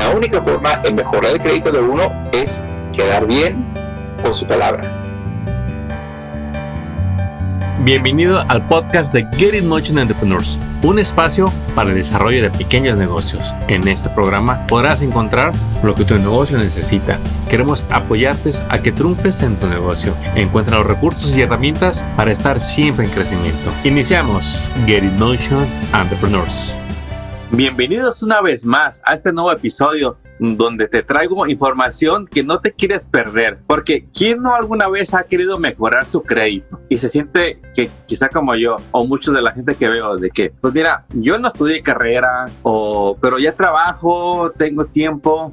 La única forma en mejorar el crédito de uno es quedar bien con su palabra. Bienvenido al podcast de Get It Motion Entrepreneurs, un espacio para el desarrollo de pequeños negocios. En este programa podrás encontrar lo que tu negocio necesita. Queremos apoyarte a que triunfes en tu negocio. Encuentra los recursos y herramientas para estar siempre en crecimiento. Iniciamos Get It Motion Entrepreneurs. Bienvenidos una vez más a este nuevo episodio donde te traigo información que no te quieres perder, porque ¿quién no alguna vez ha querido mejorar su crédito y se siente que quizá como yo o muchos de la gente que veo de que, pues mira, yo no estudié carrera o pero ya trabajo, tengo tiempo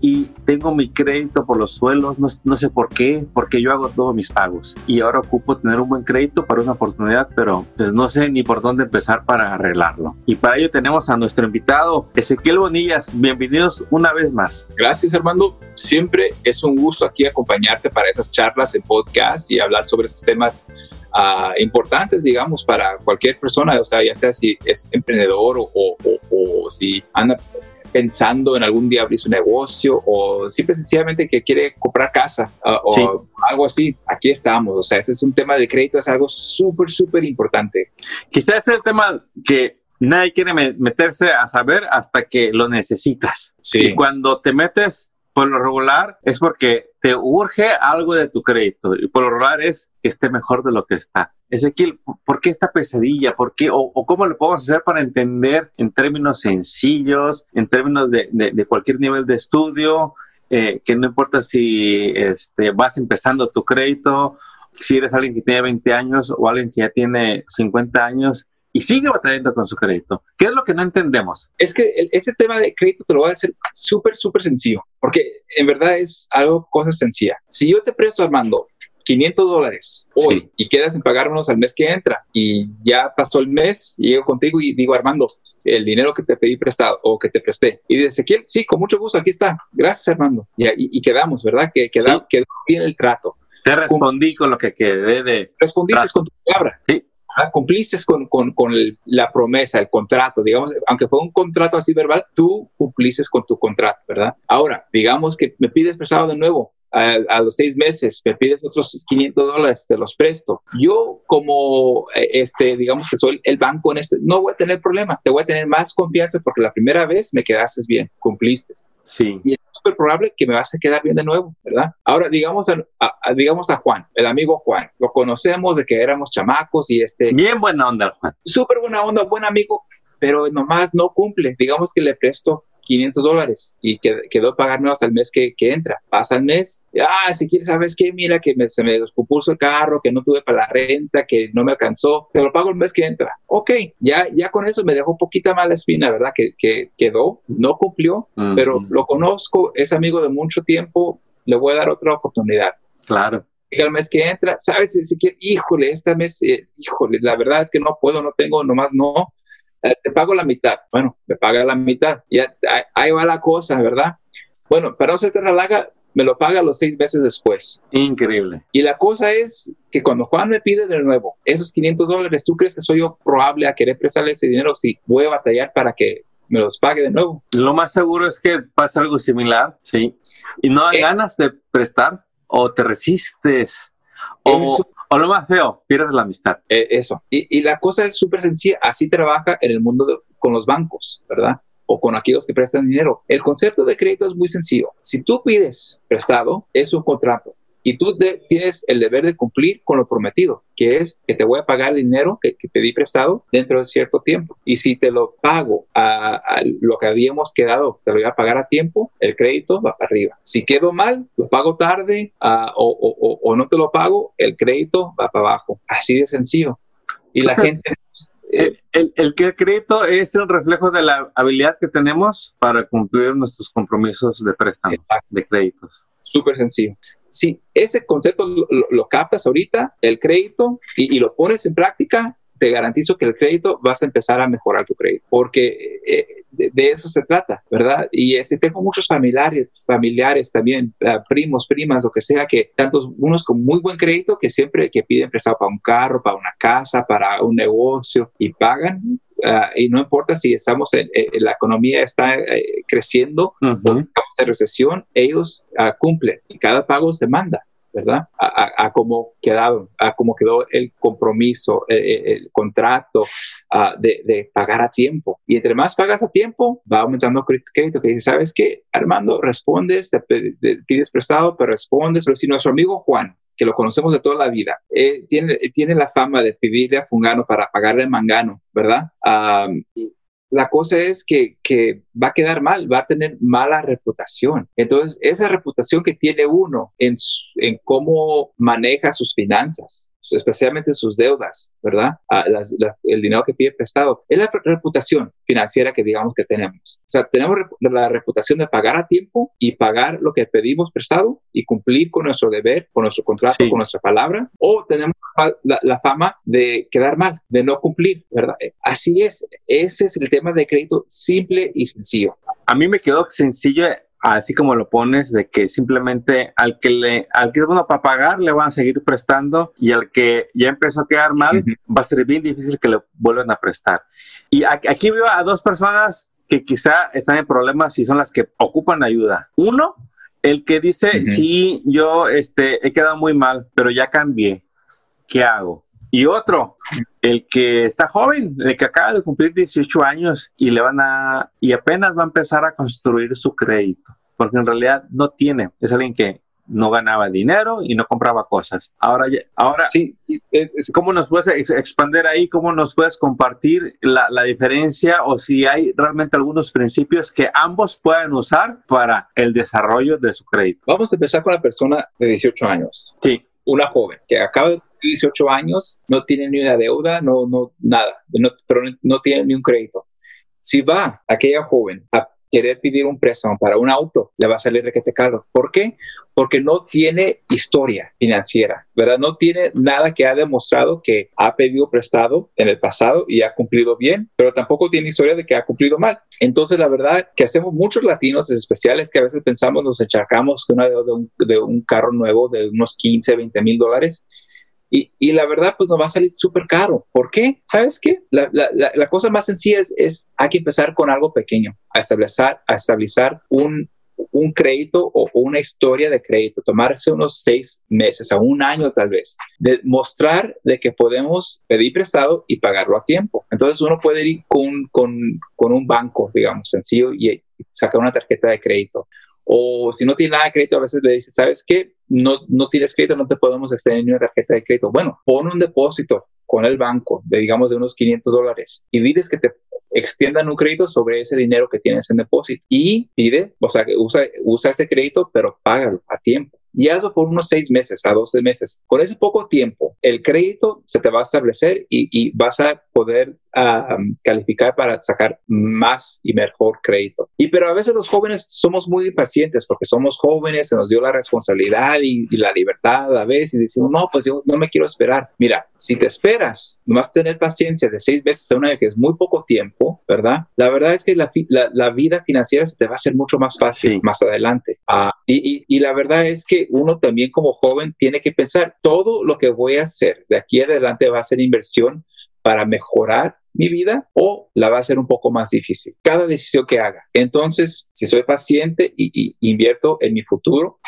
y tengo mi crédito por los suelos, no, no, sé por qué, porque yo hago todos mis pagos y ahora ocupo tener un buen crédito para una oportunidad, pero pues no sé ni por dónde empezar para arreglarlo. Y para ello tenemos a nuestro invitado Ezequiel Bonillas, bienvenidos una vez más. Gracias Armando, siempre es un gusto aquí acompañarte para esas charlas en podcast y hablar sobre esos temas Uh, importantes, digamos, para cualquier persona, o sea, ya sea si es emprendedor o, o, o, o si anda pensando en algún día abrir su negocio o simple sencillamente que quiere comprar casa uh, o algo así, aquí estamos. O sea, ese es un tema de crédito, es algo súper, súper importante. Quizás es el tema que nadie quiere meterse a saber hasta que lo necesitas. Sí. Y cuando te metes por lo regular es porque te urge algo de tu crédito y por lo regular es que esté mejor de lo que está. Ezequiel, ¿por qué esta pesadilla? ¿Por qué? O, cómo lo podemos hacer para entender en términos sencillos, en términos de cualquier nivel de estudio, eh, que no importa si este, vas empezando tu crédito, si eres alguien que tiene 20 años o alguien que ya tiene 50 años, y sigue batallando con su crédito. ¿Qué es lo que no entendemos? Es que el, ese tema de crédito te lo voy a hacer súper, súper sencillo, porque en verdad es algo, cosa sencilla. Si yo te presto, Armando, 500 dólares hoy sí. y quedas en pagármelos al mes que entra y ya pasó el mes, y llego contigo y digo, Armando, el dinero que te pedí prestado o que te presté. Y dice Ezequiel, sí, con mucho gusto, aquí está. Gracias, Armando. Y, y, y quedamos, ¿verdad? Que queda, sí. quedó bien el trato. Te respondí con lo que quedé de... Respondiste con tu palabra. Sí. ¿Verdad? cumpliste con, con, con la promesa, el contrato, digamos, aunque fue un contrato así verbal, tú cumpliste con tu contrato, ¿verdad? Ahora, digamos que me pides prestado de nuevo, a, a, los seis meses, me pides otros 500 dólares, te los presto. Yo como, este, digamos que soy el banco en este, no voy a tener problema, te voy a tener más confianza porque la primera vez me quedaste bien, cumpliste. Sí. Y súper probable que me vas a quedar bien de nuevo, ¿verdad? Ahora, digamos a, a, digamos a Juan, el amigo Juan, lo conocemos de que éramos chamacos y este... Bien buena onda, Juan. Súper buena onda, buen amigo, pero nomás no cumple. Digamos que le presto 500 dólares y quedó pagarme hasta el mes que, que, entra. Pasa el mes, ah, si quieres, ¿sabes qué? Mira que me, se me descompuso el carro, que no tuve para la renta, que no me alcanzó, te lo pago el mes que entra. Ok, ya, ya con eso me dejó poquita mala espina, ¿verdad? Que, que quedó, no cumplió, uh -huh. pero lo conozco, es amigo de mucho tiempo, le voy a dar otra oportunidad. Claro el mes que entra, ¿sabes? Si quiere, híjole, este mes, eh, híjole, la verdad es que no puedo, no tengo, nomás no, te pago la mitad. Bueno, me paga la mitad. Ya ahí va la cosa, ¿verdad? Bueno, para no se te relaga, me lo paga los seis meses después. Increíble. Y la cosa es que cuando Juan me pide de nuevo esos 500 dólares, ¿tú crees que soy yo probable a querer prestarle ese dinero? Sí, voy a batallar para que me los pague de nuevo. Lo más seguro es que pasa algo similar, sí. Y no hay eh, ganas de prestar o te resistes o, eso, o, lo más feo, pierdes la amistad. Eh, eso. Y, la cosa es súper sencilla. Así trabaja en el mundo con los bancos, ¿verdad? O con aquellos que prestan dinero. El concepto de crédito es muy sencillo. Si tú pides prestado, es un contrato. Y tú de, tienes el deber de cumplir con lo prometido, que es que te voy a pagar el dinero que, que pedí prestado dentro de cierto tiempo. Y si te lo pago a, a, lo que habíamos quedado, te lo voy a pagar a tiempo, el crédito va para arriba. Si quedo mal, lo pago tarde uh, o, o, o, no te lo pago, el crédito va para abajo. Así de sencillo. Y la Entonces, gente... El, el, el, que el crédito es el reflejo de la habilidad que tenemos para cumplir nuestros compromisos de préstamo, Exacto. de créditos. Súper sencillo si ese concepto lo, lo, captas ahorita, el crédito, y, lo pones en práctica, te garantizo que el crédito vas a empezar a mejorar tu crédito, porque eh, de, eso se trata, ¿verdad? Y este, tengo muchos familiares, familiares también, uh, primos, primas, lo que sea, que tantos unos con muy buen crédito que siempre que piden prestado para un carro, para una casa, para un negocio y pagan ah, y no importa si estamos en, la economía está eh, creciendo o estamos en recesión, ellos uh, cumplen y cada pago se manda. ¿verdad? A, a, cómo quedado, a cómo quedó el compromiso, el, contrato de, de, pagar a tiempo. Y entre más pagas a tiempo, va aumentando el crédito. Que dice, ¿sabes qué? Armando, respondes, te pides prestado, pero respondes. Pero si nuestro amigo Juan que lo conocemos de toda la vida, eh, tiene, tiene la fama de pedirle a Fungano para pagarle a Mangano, ¿verdad? la cosa es que, que, va a quedar mal, va a tener mala reputación. Entonces, esa reputación que tiene uno en, en cómo maneja sus finanzas, especialmente sus deudas, ¿verdad? el dinero que pide prestado. Es la reputación financiera que digamos que tenemos. O sea, tenemos la reputación de pagar a tiempo y pagar lo que pedimos prestado y cumplir con nuestro deber, con nuestro contrato, con nuestra palabra, o tenemos la, fama de quedar mal, de no cumplir, ¿verdad? Así es. Ese es el tema de crédito simple y sencillo. A mí me quedó sencillo así como lo pones, de que simplemente al que le, al que es bueno para pagar, le van a seguir prestando y al que ya empezó a quedar mal, va a ser bien difícil que le vuelvan a prestar. Y aquí veo a dos personas que quizá están en problemas y son las que ocupan ayuda. Uno, el que dice, sí, yo este, he quedado muy mal, pero ya cambié. ¿Qué hago? Y otro, el que está joven, el que acaba de cumplir 18 años y le van a, y apenas va a empezar a construir su crédito, porque en realidad no tiene, es alguien que no ganaba dinero y no compraba cosas. Ahora, ahora sí, ¿cómo nos puedes expandir ahí? ¿Cómo nos puedes compartir la, la, diferencia o si hay realmente algunos principios que ambos pueden usar para el desarrollo de su crédito? Vamos a empezar con la persona de 18 años. Sí. Una joven que acaba de 18 años, no tiene ni una deuda, no, no, nada, pero no tiene ni un crédito. Si va aquella joven a querer pedir un préstamo para un auto, le va a salir requete caro. ¿Por qué? Porque no tiene historia financiera, ¿verdad? No tiene nada que ha demostrado que ha pedido prestado en el pasado y ha cumplido bien, pero tampoco tiene historia de que ha cumplido mal. Entonces, la verdad que hacemos muchos latinos especiales que a veces pensamos, nos encharcamos de, una, de, un, de un carro nuevo de unos 15, 20 mil dólares y, y, la verdad, pues nos va a salir súper caro. ¿Por qué? ¿Sabes qué? La, la, la, cosa más sencilla es, es, hay que empezar con algo pequeño, a establecer, a estabilizar un, un crédito o, una historia de crédito, tomarse unos seis meses a un año tal vez, de mostrar de que podemos pedir prestado y pagarlo a tiempo. Entonces uno puede ir con, con, con un banco, digamos, sencillo y sacar una tarjeta de crédito o si no tiene nada de crédito, a veces le dice, ¿sabes qué? No, no tienes crédito, no te podemos extender ni una tarjeta de crédito. Bueno, pon un depósito con el banco de, digamos, de unos 500 dólares y diles que te extiendan un crédito sobre ese dinero que tienes en depósito y pide, o sea, usa, usa ese crédito, pero págalo a tiempo y hazlo por unos seis meses a 12 meses. Con ese poco tiempo, el crédito se te va a establecer y, y vas a poder calificar para sacar más y mejor crédito. Y pero a veces los jóvenes somos muy impacientes porque somos jóvenes, se nos dio la responsabilidad y, la libertad a veces y decimos, no, pues yo no me quiero esperar. Mira, si te esperas, vas a tener paciencia de seis meses a un año, que es muy poco tiempo, ¿verdad? La verdad es que la, la, vida financiera se te va a hacer mucho más fácil más adelante. Ah, y, y la verdad es que uno también como joven tiene que pensar, todo lo que voy a hacer de aquí adelante va a ser inversión para mejorar mi vida o la va a ser un poco más difícil. Cada decisión que haga. Entonces, si soy paciente y, invierto en mi futuro,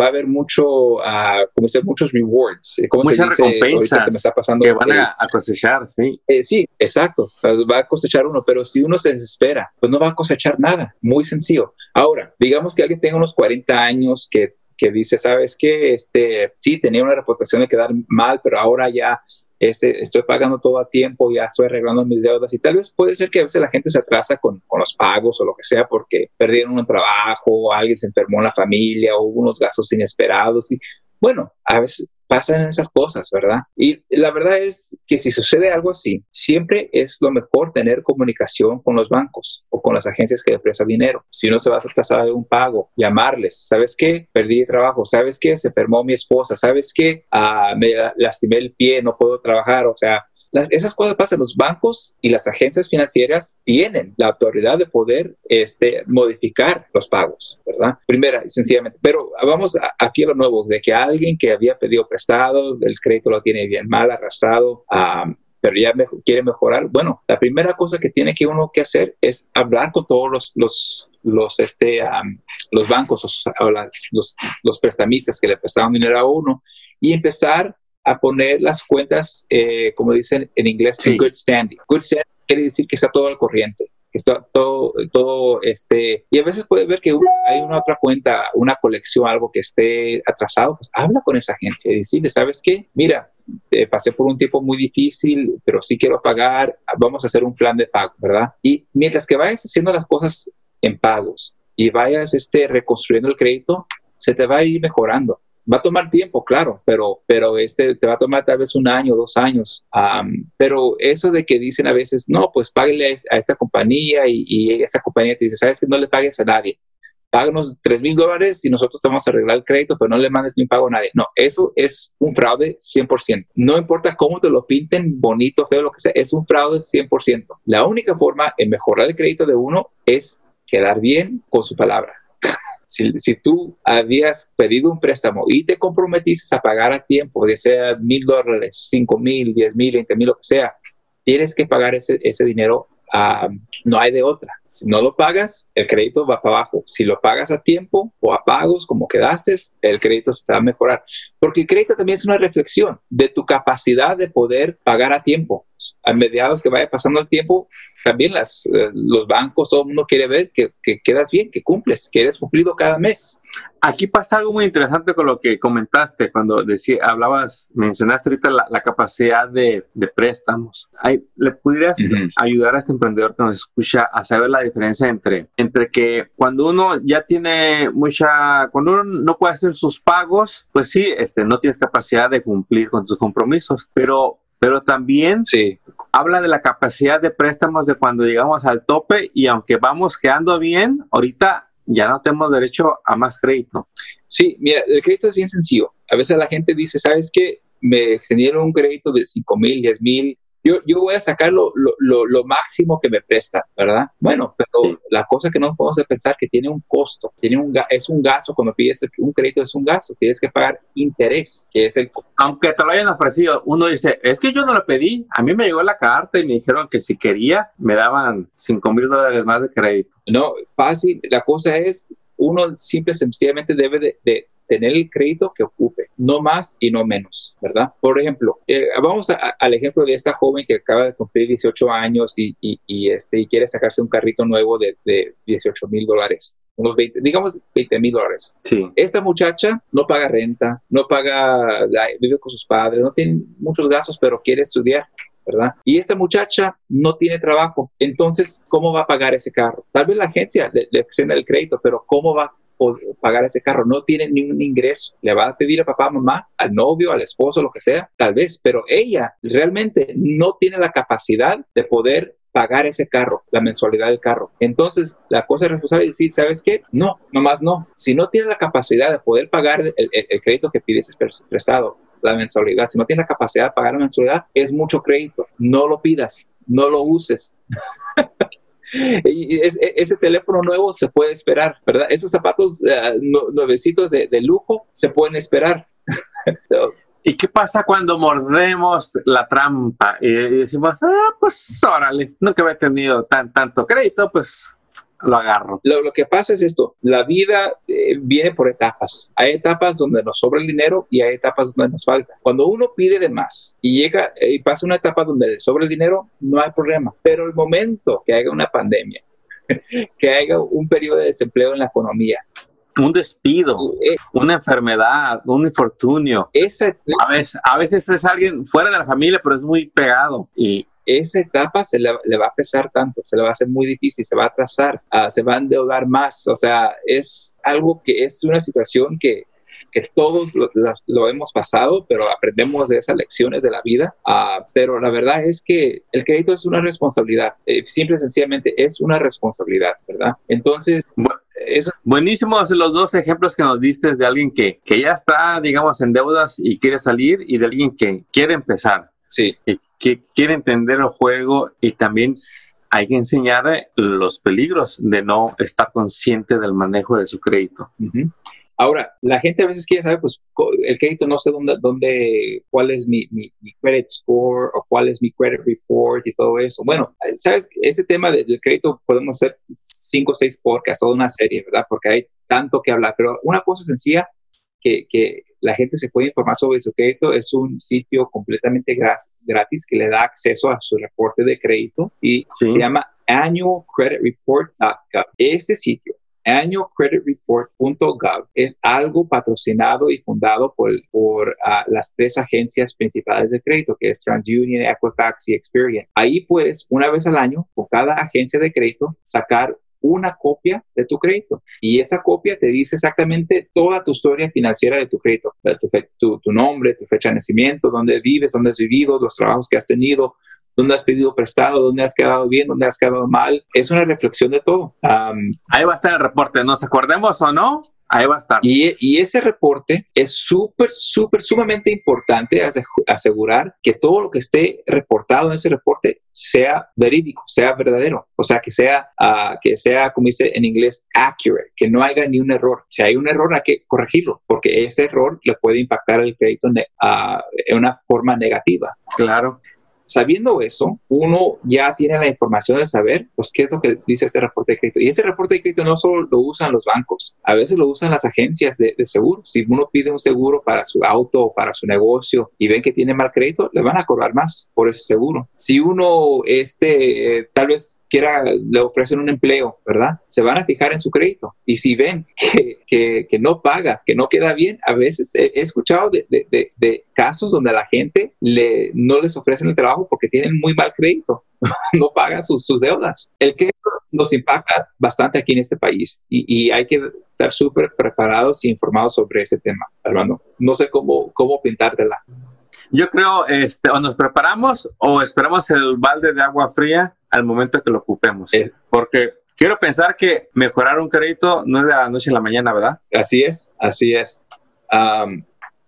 va a haber mucho, uh, como dice, muchos rewards. Eh, como se dice, recompensas se me está pasando que van a, cosechar, sí. Eh, sí, exacto. Va a cosechar uno, pero si uno se desespera, pues no va a cosechar nada. Muy sencillo. Ahora, digamos que alguien tenga unos 40 años que que dice, sabes que este, sí, tenía una reputación de quedar mal, pero ahora ya este, estoy pagando todo a tiempo, ya estoy arreglando mis deudas. Y tal vez puede ser que a veces la gente se atrasa con, con los pagos o lo que sea porque perdieron un trabajo, alguien se enfermó en la familia, hubo unos gastos inesperados y bueno, a veces pasan esas cosas, ¿verdad? Y la verdad es que si sucede algo así, siempre es lo mejor tener comunicación con los bancos o con las agencias que le prestan dinero. Si uno se va a atrasar de un pago, llamarles, ¿sabes qué? Perdí el trabajo, ¿sabes qué? Se enfermó mi esposa, ¿sabes qué? Ah, me lastimé el pie, no puedo trabajar, o sea, esas cosas pasan. Los bancos y las agencias financieras tienen la autoridad de poder este, modificar los pagos, ¿verdad? Primera, sencillamente. Pero vamos aquí a lo nuevo, de que alguien que había pedido estado, el crédito lo tiene bien mal arrastrado, pero ya quiere mejorar. Bueno, la primera cosa que tiene que uno que hacer es hablar con todos los, los, los, este, los bancos o, los, los, prestamistas que le prestaban dinero a uno y empezar a poner las cuentas, eh, como dicen en inglés, en good standing. Good standing quiere decir que está todo al corriente que está todo, todo este, y a veces puede ver que hay una otra cuenta, una colección, algo que esté atrasado, pues habla con esa agencia y decirle, ¿sabes qué? Mira, pasé por un tiempo muy difícil, pero sí quiero pagar, vamos a hacer un plan de pago, ¿verdad? Y mientras que vayas haciendo las cosas en pagos y vayas este, reconstruyendo el crédito, se te va a ir mejorando. Va a tomar tiempo, claro, pero, pero este te va a tomar tal vez un año, dos años. pero eso de que dicen a veces, no, pues páguele a esta compañía y, y esa compañía te dice, sabes que no le pagues a nadie páganos 3 mil dólares y nosotros te vamos a arreglar el crédito, pero no le mandes ni un pago a nadie. No, eso es un fraude 100%. No importa cómo te lo pinten, bonito, feo, lo que sea, es un fraude 100%. La única forma en mejorar el crédito de uno es quedar bien con su palabra. Si, tú habías pedido un préstamo y te comprometiste a pagar a tiempo, ya sea mil dólares, cinco mil, diez mil, veinte mil, lo que sea, tienes que pagar ese, ese dinero no hay de otra. Si no lo pagas, el crédito va para abajo. Si lo pagas a tiempo o a pagos como quedaste, el crédito se va a mejorar. Porque el crédito también es una reflexión de tu capacidad de poder pagar a tiempo a mediados que vaya pasando el tiempo, también las, eh, los bancos, todo el mundo quiere ver que, quedas bien, que cumples, que eres cumplido cada mes. Aquí pasa algo muy interesante con lo que comentaste cuando decía, hablabas, mencionaste ahorita la, capacidad de, préstamos. ¿Le pudieras ayudar a este emprendedor que nos escucha a saber la diferencia entre, entre que cuando uno ya tiene mucha, cuando uno no puede hacer sus pagos, pues sí, este, no tienes capacidad de cumplir con tus compromisos, pero pero también sí. habla de la capacidad de préstamos de cuando llegamos al tope y aunque vamos quedando bien, ahorita ya no tenemos derecho a más crédito. Sí, mira, el crédito es bien sencillo. A veces la gente dice, ¿sabes qué? Me extendieron un crédito de 5 mil, 10 mil, yo, yo voy a sacar lo, lo, lo, máximo que me presta, ¿verdad? Bueno, pero la cosa que no podemos pensar que tiene un costo, tiene un, es un gasto, cuando pides un crédito es un gasto, tienes que pagar interés, que es el... Aunque te lo hayan ofrecido, uno dice, es que yo no lo pedí, a mí me llegó la carta y me dijeron que si quería, me daban 5 mil dólares más de crédito. No, fácil, la cosa es, uno simple, sencillamente debe de tener el crédito que ocupe, no más y no menos, ¿verdad? Por ejemplo, eh, vamos al ejemplo de esta joven que acaba de cumplir 18 años y, y, este, y quiere sacarse un carrito nuevo de, de 18 mil dólares unos 20, digamos 20 mil dólares. Sí. Esta muchacha no paga renta, no paga, vive con sus padres, no tiene muchos gastos, pero quiere estudiar. ¿verdad? Y esta muchacha no tiene trabajo, entonces, ¿cómo va a pagar ese carro? Tal vez la agencia le, le el crédito, pero ¿cómo va pagar ese carro, no tiene ningún ingreso. Le va a pedir a papá, mamá, al novio, al esposo, lo que sea, tal vez, pero ella realmente no tiene la capacidad de poder pagar ese carro, la mensualidad del carro. Entonces, la cosa es responsable es decir, ¿sabes qué? No, nomás no. Si no tiene la capacidad de poder pagar el, crédito que pides prestado, la mensualidad, si no tiene la capacidad de pagar la mensualidad, es mucho crédito. No lo pidas, no lo uses. Y e, ese teléfono nuevo se puede esperar, ¿verdad? Esos zapatos uh, nuevecitos de, lujo se pueden esperar. ¿Y qué pasa cuando mordemos la trampa y decimos, ah, pues órale, nunca había tenido tan, tanto crédito, pues lo agarro. Lo, lo, que pasa es esto, la vida eh, viene por etapas. Hay etapas donde nos sobra el dinero y hay etapas donde nos falta. Cuando uno pide de más y llega eh, y pasa una etapa donde le sobra el dinero, no hay problema. Pero el momento que haya una pandemia, que haya un periodo de desempleo en la economía, un despido, eh, una enfermedad, un infortunio. a, veces, a veces es alguien fuera de la familia, pero es muy pegado y esa etapa se le, va a pesar tanto, se le va a hacer muy difícil, se va a atrasar, ah, se va a endeudar más. O sea, es algo que es una situación que, que todos lo, hemos pasado, pero aprendemos de esas lecciones de la vida. Uh, pero la verdad es que el crédito es una responsabilidad, eh, simple y sencillamente es una responsabilidad, ¿verdad? Entonces... Eso. Buenísimos los dos ejemplos que nos diste de alguien que, que ya está, digamos, en deudas y quiere salir y de alguien que quiere empezar. Sí. Que, quiere entender el juego y también hay que enseñar los peligros de no estar consciente del manejo de su crédito. Ahora, la gente a veces quiere saber, pues, el crédito no sé dónde, dónde cuál es mi, mi, credit score o cuál es mi credit report y todo eso. Bueno, sabes, ese tema del crédito podemos hacer cinco o seis podcasts, toda una serie, ¿verdad? Porque hay tanto que hablar, pero una cosa sencilla que, que la gente se puede informar sobre su crédito es un sitio completamente gratis que le da acceso a su reporte de crédito y se llama annualcreditreport.gov. Ese sitio annualcreditreport.gov es algo patrocinado y fundado por, por ah, las tres agencias principales de crédito, que es TransUnion, Equifax y Experian. Ahí puedes, una vez al año, con cada agencia de crédito, sacar una copia de tu crédito y esa copia te dice exactamente toda tu historia financiera de tu crédito, tu, tu, nombre, tu fecha de nacimiento, dónde vives, dónde has vivido, los trabajos que has tenido, dónde has pedido prestado, dónde has quedado bien, dónde has quedado mal. Es una reflexión de todo. Ahí va a estar el reporte, nos acordemos o no, Ahí va a estar. Y, y ese reporte es súper, súper, sumamente importante asegurar que todo lo que esté reportado en ese reporte sea verídico, sea verdadero. O sea, que sea, uh, que sea, como dice en inglés, accurate, que no haya ni un error. Si hay un error, hay que corregirlo, porque ese error le puede impactar el crédito uh, en una forma negativa. Claro. Sabiendo eso, uno ya tiene la información de saber, pues, qué es lo que dice este reporte de crédito. Y ese reporte de crédito no solo lo usan los bancos, a veces lo usan las agencias de, de seguro. Si uno pide un seguro para su auto o para su negocio y ven que tiene mal crédito, le van a cobrar más por ese seguro. Si uno, este, tal vez quiera, le ofrecen un empleo, ¿verdad? Se van a fijar en su crédito. Y si ven que, que, que no paga, que no queda bien, a veces he, escuchado de, de, de, casos donde a la gente le, no les ofrecen el trabajo porque tienen muy mal crédito, no pagan sus, deudas. El crédito nos impacta bastante aquí en este país y, hay que estar súper preparados y informados sobre ese tema, Armando. No sé cómo, cómo pintártela. Yo creo, este, o nos preparamos o esperamos el balde de agua fría al momento que lo ocupemos. porque quiero pensar que mejorar un crédito no es de la noche a la mañana, ¿verdad? Así es, así es.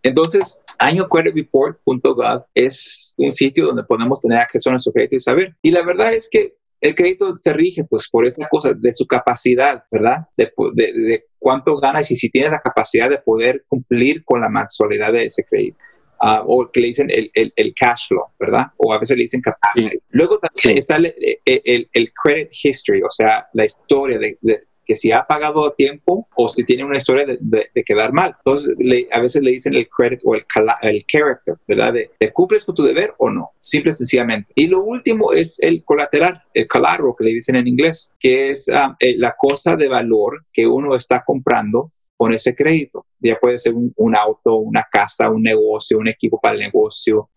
entonces, añocreditreport.gov es un sitio donde podemos tener acceso a nuestro crédito y saber. Y la verdad es que el crédito se rige pues por esta cosa de su capacidad, ¿verdad? De, de, cuánto ganas y si tiene la capacidad de poder cumplir con la mensualidad de ese crédito. Uh, o que le dicen el, el, el, cash flow, ¿verdad? O a veces le dicen capacity. Luego también está el, el, credit history, o sea, la historia de, que si ha pagado a tiempo o si tiene una historia de, quedar mal. Entonces, a veces le dicen el credit o el, el character, ¿verdad? De, cumples con tu deber o no, simple y sencillamente. Y lo último es el colateral, el collateral que le dicen en inglés, que es ah, eh, la cosa de valor que uno está comprando con ese crédito. Ya puede ser un, auto, una casa, un negocio, un equipo para el negocio.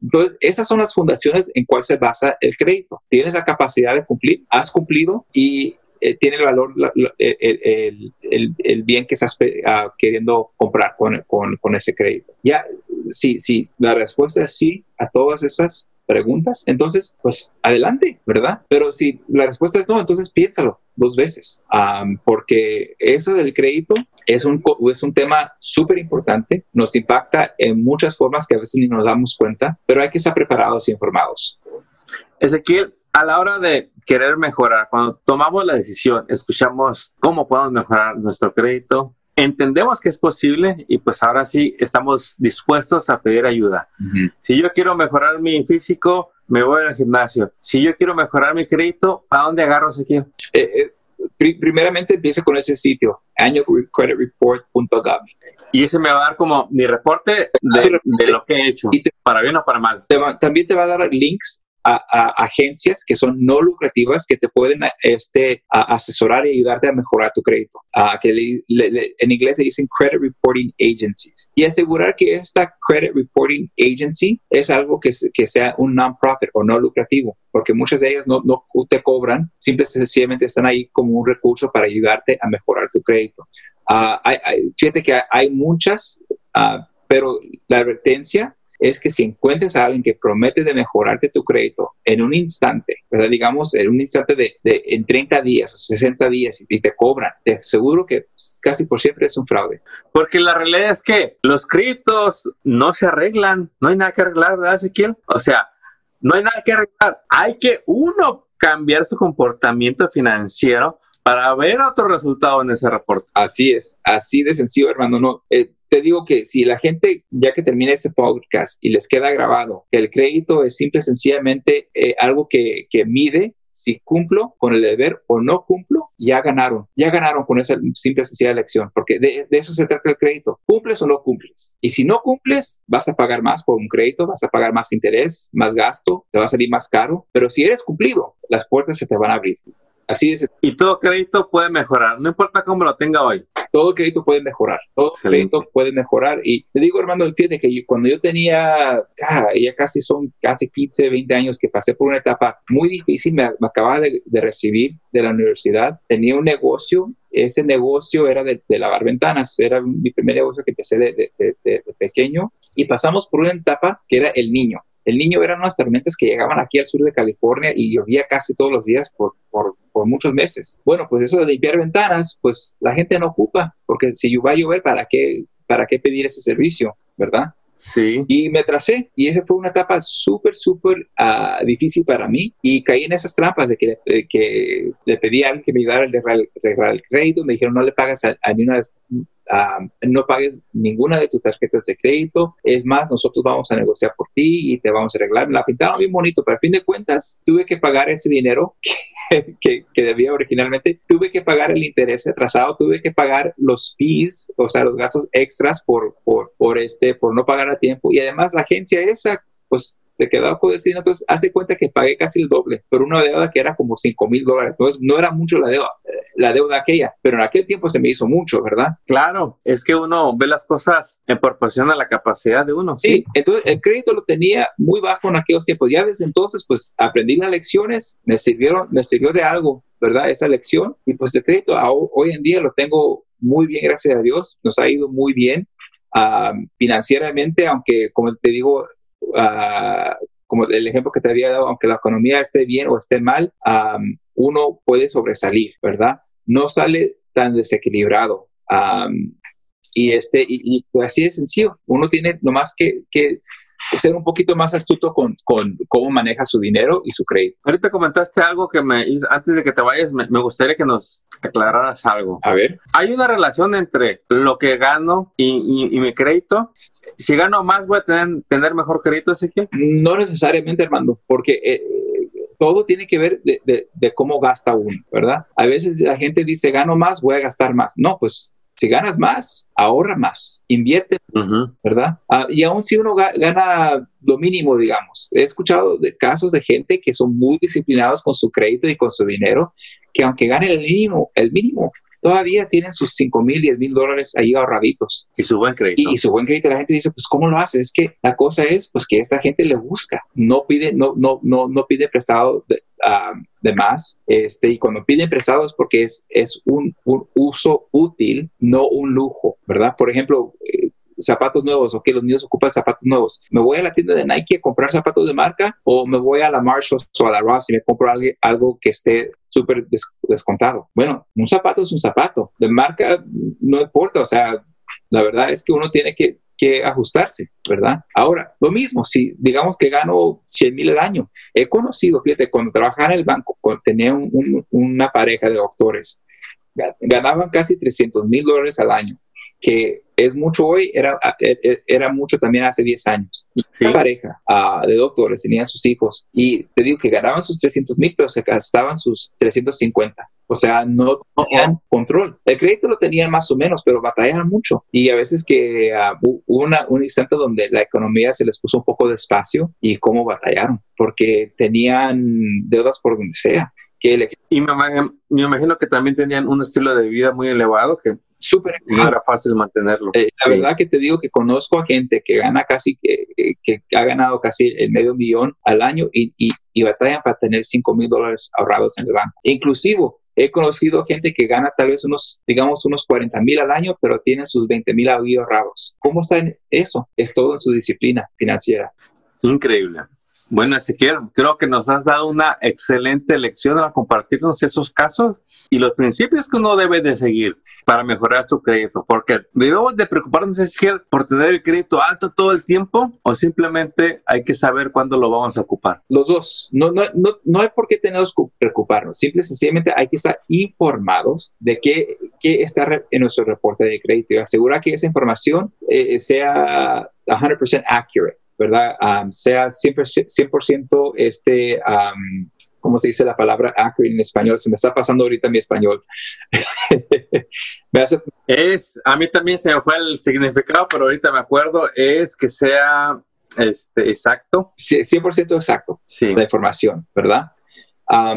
entonces, esas son las fundaciones en cuál se basa el crédito. Tienes la capacidad de cumplir, has cumplido y eh, tiene el valor el, el, el, bien que estás ah, queriendo comprar con, con, con, ese crédito. Ya, si, si la respuesta es sí a todas esas preguntas, entonces, pues adelante, ¿verdad? Pero si la respuesta es no, entonces piénsalo dos veces, porque eso del crédito es un, es un tema súper importante, nos impacta en muchas formas que a veces ni nos damos cuenta, pero hay que estar preparados y informados. Ezequiel, a la hora de querer mejorar, cuando tomamos la decisión, escuchamos cómo podemos mejorar nuestro crédito, entendemos que es posible y pues ahora sí estamos dispuestos a pedir ayuda. Si yo quiero mejorar mi físico, me voy al gimnasio. Si yo quiero mejorar mi crédito, ¿a dónde agarro ese eh, eh primeramente empieza con ese sitio, annualcreditreport.gov. Y ese me va a dar como mi reporte de, lo que he hecho, para bien o para mal. también te va a dar links a, agencias que son no lucrativas que te pueden este, asesorar y ayudarte a mejorar tu crédito, que en inglés se dicen Credit Reporting Agencies. Y asegurar que esta Credit Reporting Agency es algo que, que sea un non-profit o no lucrativo, porque muchas de ellas no, no te cobran, simplemente sencillamente están ahí como un recurso para ayudarte a mejorar tu crédito. Uh, hay, fíjate que hay, muchas, ah, pero la advertencia es que si encuentres a alguien que promete de mejorarte tu crédito en un instante, ¿verdad? digamos, en un instante de, en 30 días o 60 días y, te cobran, te aseguro que casi por siempre es un fraude. Porque la realidad es que los créditos no se arreglan, no hay nada que arreglar, ¿verdad, Ezequiel? O sea, no hay nada que arreglar. Hay que uno cambiar su comportamiento financiero para ver otro resultado en ese reporte. Así es, así de sencillo, hermano. No, eh, te digo que si la gente, ya que termine ese podcast y les queda grabado, el crédito es simple, sencillamente eh, algo que, que mide si cumplo con el deber o no cumplo, ya ganaron, ya ganaron con esa simple sencilla elección, porque de, de, eso se trata el crédito. ¿Cumples o no cumples? Y si no cumples, vas a pagar más por un crédito, vas a pagar más interés, más gasto, te va a salir más caro, pero si eres cumplido, las puertas se te van a abrir. Así es. Y todo crédito puede mejorar, no importa cómo lo tenga hoy. Todo crédito puede mejorar, todo Excelente. crédito puede mejorar. Y te digo, hermano, fíjate que yo, cuando yo tenía, ah, ya casi son casi 15, 20 años que pasé por una etapa muy difícil, me, me acababa de, de, recibir de la universidad, tenía un negocio. Ese negocio era de, de lavar ventanas, era mi primer negocio que empecé de, de pequeño y pasamos por una etapa que era el niño. El niño eran unas tormentas que llegaban aquí al sur de California y llovía casi todos los días por, por, por, muchos meses. Bueno, pues eso de limpiar ventanas, pues la gente no ocupa, porque si va a llover, ¿para qué, para qué pedir ese servicio? ¿Verdad? Sí. Y me tracé y esa fue una etapa súper, súper uh, difícil para mí y caí en esas trampas de que, de que le pedí a alguien que me ayudara a arreglar el crédito, me dijeron no le pagas a, a ni una Uh, no pagues ninguna de tus tarjetas de crédito. Es más, nosotros vamos a negociar por ti y te vamos a arreglar. La pintaron bien bonito, pero a fin de cuentas tuve que pagar ese dinero que, que, que, debía originalmente. Tuve que pagar el interés atrasado, tuve que pagar los fees, o sea, los gastos extras por, por, por, este, por no pagar a tiempo. Y además la agencia esa, pues se quedó con decir, entonces hace cuenta que pagué casi el doble por una deuda que era como 5 mil dólares. No, no era mucho la deuda, la deuda aquella, pero en aquel tiempo se me hizo mucho, ¿verdad? Claro, es que uno ve las cosas en proporción a la capacidad de uno. Sí, sí entonces el crédito lo tenía muy bajo en aquellos tiempos. Ya desde entonces, pues aprendí las lecciones, me sirvieron, me sirvió de algo, ¿verdad? Esa lección y pues el crédito hoy en día lo tengo muy bien, gracias a Dios, nos ha ido muy bien. Uh, financieramente, aunque como te digo, Uh, como el ejemplo que te había dado, aunque la economía esté bien o esté mal, uno puede sobresalir, ¿verdad? No sale tan desequilibrado. Y, este, y, así de sencillo. Uno tiene nomás que ser un poquito más astuto con, con, cómo maneja su dinero y su crédito. Ahorita comentaste algo que me hizo, antes de que te vayas, me, me, gustaría que nos aclararas algo. A ver. Hay una relación entre lo que gano y, y, y mi crédito. Si gano más, ¿voy a tener, tener mejor crédito, Ezequiel? No necesariamente, Armando, porque... Eh, todo tiene que ver de, de, de, cómo gasta uno, ¿verdad? A veces la gente dice, gano más, voy a gastar más. No, pues si ganas más, ahorra más, invierte, uh -huh. ¿verdad? Uh, y aún si uno ga gana lo mínimo, digamos, he escuchado de casos de gente que son muy disciplinados con su crédito y con su dinero, que aunque gane el mínimo, el mínimo, todavía tienen sus 5 mil, 10 mil dólares ahí ahorraditos. Y su buen crédito. Y, y, su buen crédito. La gente dice, pues, ¿cómo lo hace? Es que la cosa es, pues, que esta gente le busca. No pide, no, no, no, no pide prestado de, uh, de más. Este, y cuando piden prestado es porque es, es un, un uso útil, no un lujo, ¿verdad? Por ejemplo, eh, zapatos nuevos, ok, los niños ocupan zapatos nuevos. ¿Me voy a la tienda de Nike a comprar zapatos de marca o me voy a la Marshalls o a la Ross y me compro algo, algo que esté súper des descontado? Bueno, un zapato es un zapato. De marca no importa, o sea, la verdad es que uno tiene que, ajustarse, ¿verdad? Ahora, lo mismo, si digamos que gano 100 mil al año, he conocido, fíjate, cuando trabajaba en el banco, tenía un, una pareja de doctores, ganaban casi 300 mil dólares al año que es mucho hoy, era, era mucho también hace 10 años. Sí. Una pareja uh, de doctores tenían sus hijos y te digo que ganaban sus 300 mil, pero se gastaban sus 350. O sea, no tenían control. El crédito lo tenían más o menos, pero batallaban mucho. Y a veces que uh, hubo una, un instante donde la economía se les puso un poco despacio y cómo batallaron, porque tenían deudas por donde sea. Que el... Y me, me, imagino que también tenían un estilo de vida muy elevado que súper no era fácil mantenerlo. Eh, la sí. verdad que te digo que conozco a gente que gana casi, que, que ha ganado casi el medio millón al año y, y, y batallan para tener 5 mil dólares ahorrados en el banco. Inclusive, he conocido gente que gana tal vez unos, digamos, unos 40 mil al año, pero tienen sus 20 mil ahorrados. ¿Cómo está eso? Es todo en su disciplina financiera. Increíble. Bueno, Ezequiel, creo que nos has dado una excelente lección al compartirnos esos casos y los principios que uno debe de seguir para mejorar su crédito, porque debemos de preocuparnos, Ezequiel, por tener el crédito alto todo el tiempo o simplemente hay que saber cuándo lo vamos a ocupar. Los dos, no, no, no, no hay por qué tenemos que preocuparnos, simple y sencillamente hay que estar informados de qué, qué está en nuestro reporte de crédito y asegurar que esa información eh, sea 100% accurate. ¿Verdad? sea 100%, 100 este, ¿cómo se dice la palabra accurate en español? Se me está pasando ahorita mi español. Es, a mí también se me fue el significado, pero ahorita me acuerdo, es que sea este, exacto. 100% exacto sí. la información, ¿verdad?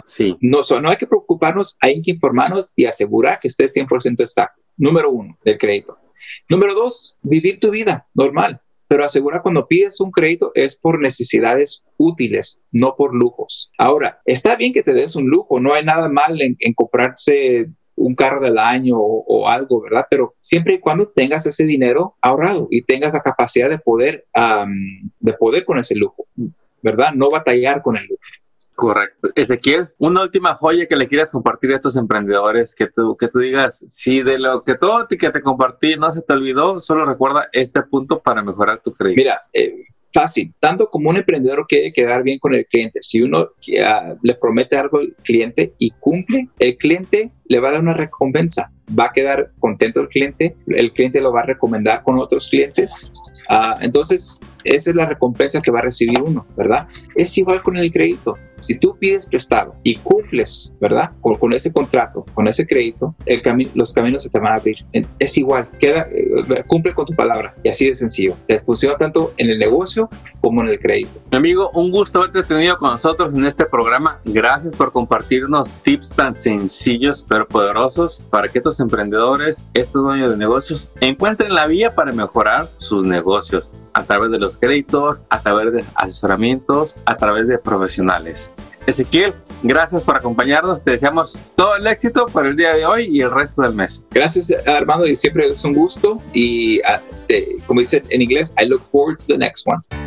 sí. No, no hay que preocuparnos, hay que informarnos y asegurar que esté 100% exacto. Número uno, del crédito. Número dos, vivir tu vida normal pero asegura cuando pides un crédito es por necesidades útiles, no por lujos. Ahora, está bien que te des un lujo, no hay nada mal en, comprarse un carro del año o, algo, ¿verdad? Pero siempre y cuando tengas ese dinero ahorrado y tengas la capacidad de poder, de poder con ese lujo, ¿verdad? No batallar con el lujo. Correcto. Ezequiel, una última joya que le quieras compartir a estos emprendedores, que tú, que tú digas, si de lo que todo que te compartí no se te olvidó, solo recuerda este punto para mejorar tu crédito. Mira, eh, fácil, tanto como un emprendedor quiere quedar bien con el cliente, si uno le promete algo al cliente y cumple, el cliente le va a dar una recompensa, va a quedar contento el cliente, el cliente lo va a recomendar con otros clientes. Ah, entonces, esa es la recompensa que va a recibir uno, ¿verdad? Es igual con el crédito si tú pides prestado y cumples, ¿verdad? Con, ese contrato, con ese crédito, el los caminos se te van a abrir. Es igual, queda, eh, cumple con tu palabra y así de sencillo. Te funciona tanto en el negocio como en el crédito. Mi amigo, un gusto haberte tenido con nosotros en este programa. Gracias por compartirnos tips tan sencillos pero poderosos para que estos emprendedores, estos dueños de negocios, encuentren la vía para mejorar sus negocios a través de los créditos, a través de asesoramientos, a través de profesionales. Ezequiel, gracias por acompañarnos. Te deseamos todo el éxito para el día de hoy y el resto del mes. Gracias, Armando, y siempre es un gusto. Y ah, como dice en inglés, I look forward to the next one.